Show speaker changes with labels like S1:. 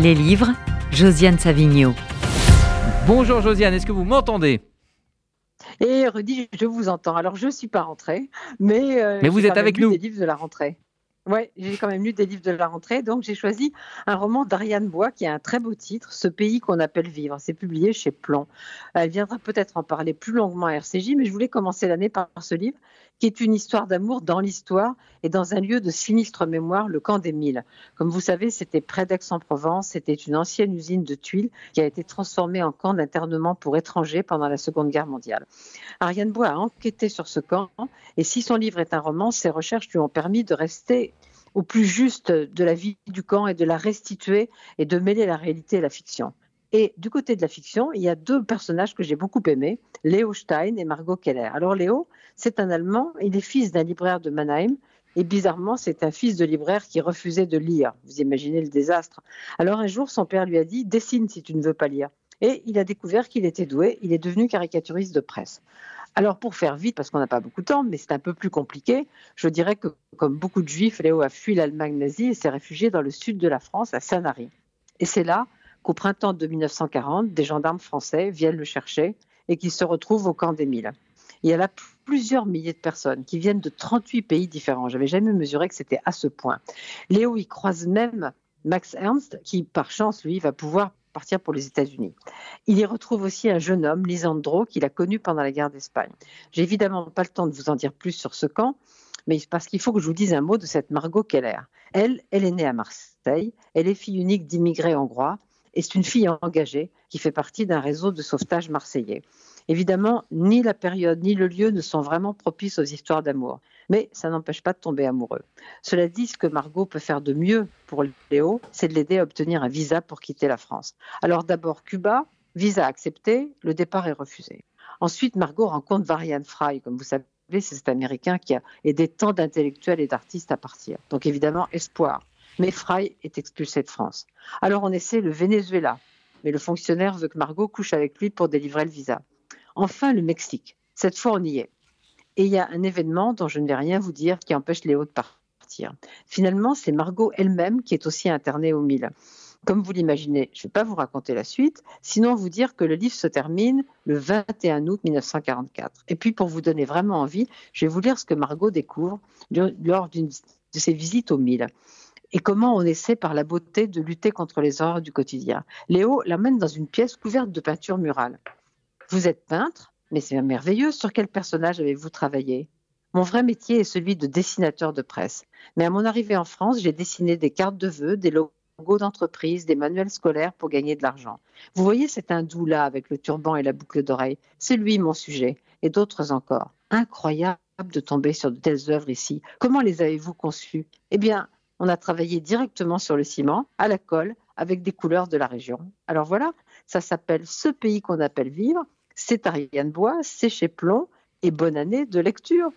S1: Les livres, Josiane Savigno.
S2: Bonjour Josiane, est-ce que vous m'entendez?
S3: Et Rudy, je vous entends. Alors, je ne suis pas rentrée, mais, euh,
S2: Mais vous
S3: j'ai
S2: êtes
S3: quand même
S2: avec
S3: lu
S2: nous.
S3: des livres de la rentrée. Oui, j'ai quand même lu des livres de la rentrée, donc j'ai choisi un roman d'Ariane Bois qui a un très beau titre, Ce pays qu'on appelle vivre. C'est publié chez Plomb. Elle viendra peut-être en parler plus longuement à RCJ, mais je voulais commencer l'année par ce livre, qui est une histoire d'amour dans l'histoire et dans un lieu de sinistre mémoire, le camp des Milles. Comme vous savez, c'était près d'Aix-en-Provence, c'était une ancienne usine de tuiles qui a été transformée en camp d'internement pour étrangers pendant la Seconde Guerre mondiale. Ariane Bois a enquêté sur ce camp et si son livre est un roman, ses recherches lui ont permis de rester au plus juste de la vie du camp et de la restituer et de mêler la réalité et la fiction. Et du côté de la fiction, il y a deux personnages que j'ai beaucoup aimés, Léo Stein et Margot Keller. Alors Léo, c'est un Allemand, il est fils d'un libraire de Mannheim et bizarrement, c'est un fils de libraire qui refusait de lire. Vous imaginez le désastre. Alors un jour, son père lui a dit dessine si tu ne veux pas lire. Et il a découvert qu'il était doué, il est devenu caricaturiste de presse. Alors pour faire vite, parce qu'on n'a pas beaucoup de temps, mais c'est un peu plus compliqué, je dirais que comme beaucoup de juifs, Léo a fui l'Allemagne nazie et s'est réfugié dans le sud de la France, à Sanary. Et c'est là qu'au printemps de 1940, des gendarmes français viennent le chercher et qu'il se retrouve au camp des Milles. Il y a là plusieurs milliers de personnes qui viennent de 38 pays différents. J'avais jamais mesuré que c'était à ce point. Léo y croise même Max Ernst, qui par chance, lui, va pouvoir partir pour les États-Unis. Il y retrouve aussi un jeune homme, Lisandro, qu'il a connu pendant la guerre d'Espagne. J'ai évidemment pas le temps de vous en dire plus sur ce camp, mais parce qu'il faut que je vous dise un mot de cette Margot Keller. Elle, elle est née à Marseille, elle est fille unique d'immigrés hongrois, et c'est une fille engagée qui fait partie d'un réseau de sauvetage marseillais. Évidemment, ni la période ni le lieu ne sont vraiment propices aux histoires d'amour, mais ça n'empêche pas de tomber amoureux. Cela dit, ce que Margot peut faire de mieux pour Léo, c'est de l'aider à obtenir un visa pour quitter la France. Alors d'abord Cuba, visa accepté, le départ est refusé. Ensuite, Margot rencontre Varian Fry, comme vous savez, c'est cet Américain qui a aidé tant d'intellectuels et d'artistes à partir. Donc évidemment, espoir. Mais Fry est expulsé de France. Alors on essaie le Venezuela, mais le fonctionnaire veut que Margot couche avec lui pour délivrer le visa. Enfin, le Mexique. Cette fois, on y est. Et il y a un événement dont je ne vais rien vous dire qui empêche Léo de partir. Finalement, c'est Margot elle-même qui est aussi internée au Mille. Comme vous l'imaginez, je ne vais pas vous raconter la suite, sinon vous dire que le livre se termine le 21 août 1944. Et puis, pour vous donner vraiment envie, je vais vous lire ce que Margot découvre lors de ses visites au Mille et comment on essaie par la beauté de lutter contre les horreurs du quotidien. Léo l'amène dans une pièce couverte de peintures murales. Vous êtes peintre, mais c'est merveilleux. Sur quel personnage avez-vous travaillé? Mon vrai métier est celui de dessinateur de presse. Mais à mon arrivée en France, j'ai dessiné des cartes de vœux, des logos d'entreprise, des manuels scolaires pour gagner de l'argent. Vous voyez cet hindou là avec le turban et la boucle d'oreille? C'est lui mon sujet, et d'autres encore. Incroyable de tomber sur de telles œuvres ici. Comment les avez-vous conçues? Eh bien, on a travaillé directement sur le ciment, à la colle, avec des couleurs de la région. Alors voilà, ça s'appelle Ce pays qu'on appelle vivre. C'est Ariane Bois, c'est chez Plomb, et bonne année de lecture.